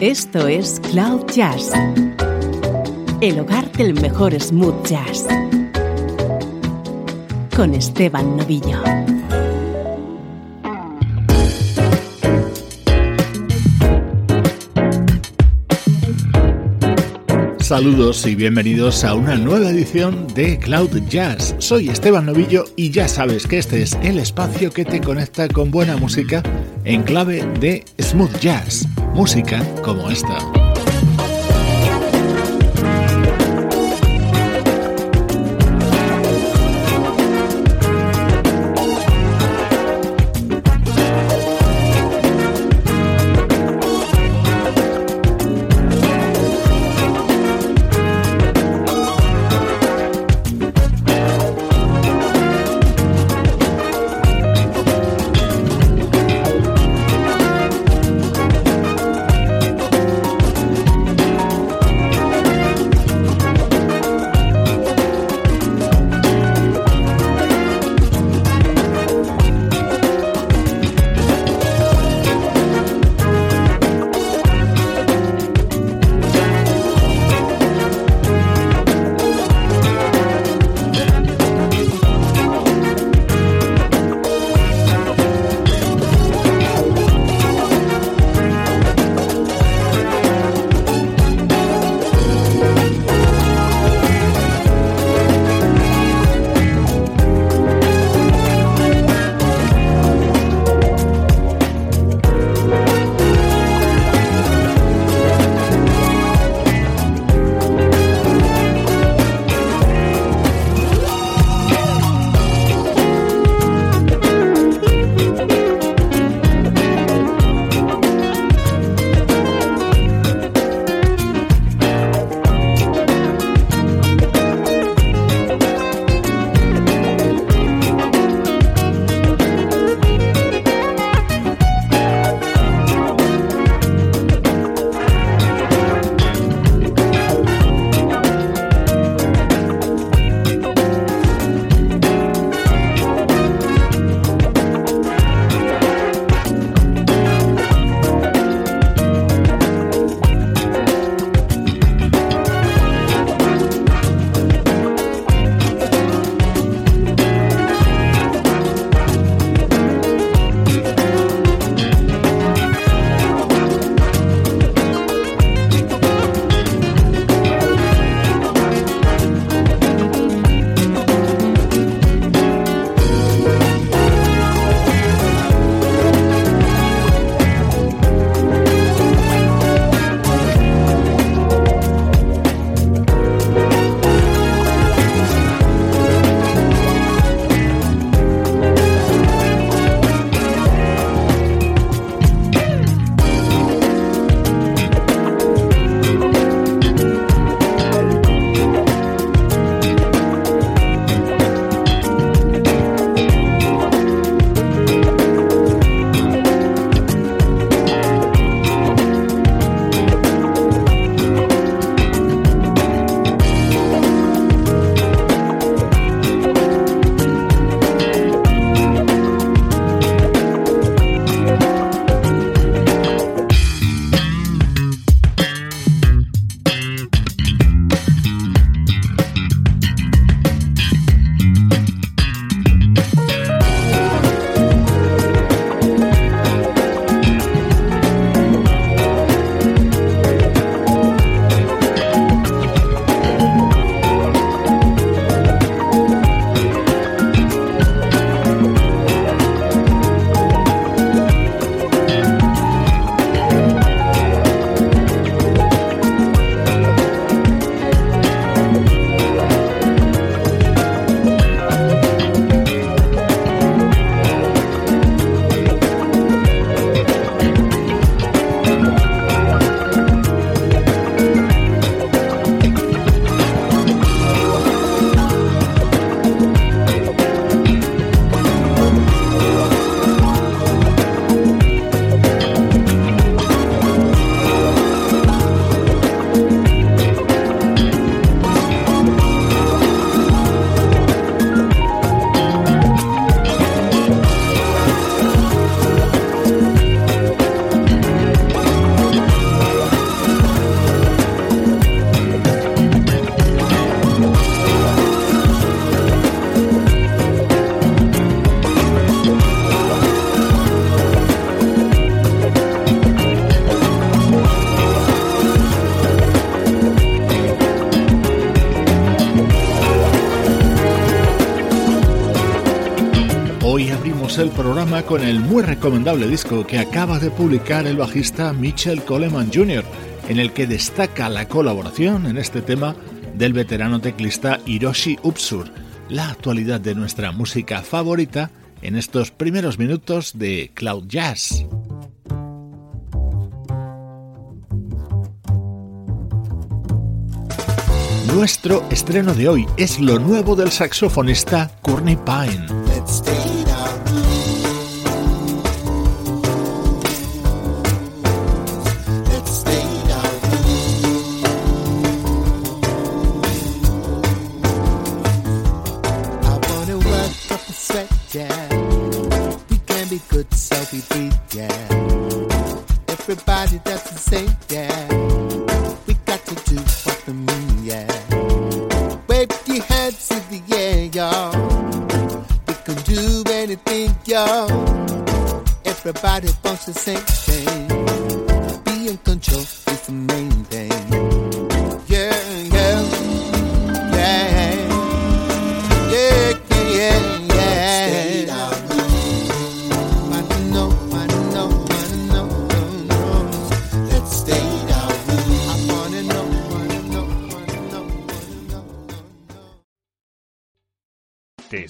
Esto es Cloud Jazz, el hogar del mejor smooth jazz, con Esteban Novillo. Saludos y bienvenidos a una nueva edición de Cloud Jazz. Soy Esteban Novillo y ya sabes que este es el espacio que te conecta con buena música en clave de smooth jazz, música como esta. El programa con el muy recomendable disco que acaba de publicar el bajista Mitchell Coleman Jr., en el que destaca la colaboración en este tema del veterano teclista Hiroshi Upsur, la actualidad de nuestra música favorita en estos primeros minutos de Cloud Jazz. Nuestro estreno de hoy es lo nuevo del saxofonista Courtney Pine. Everybody doesn't say yeah. Everybody that same yeah We got to do what we mean, yeah. Wave your hands in the air, y'all. We can do anything, y'all. Everybody wants the same thing.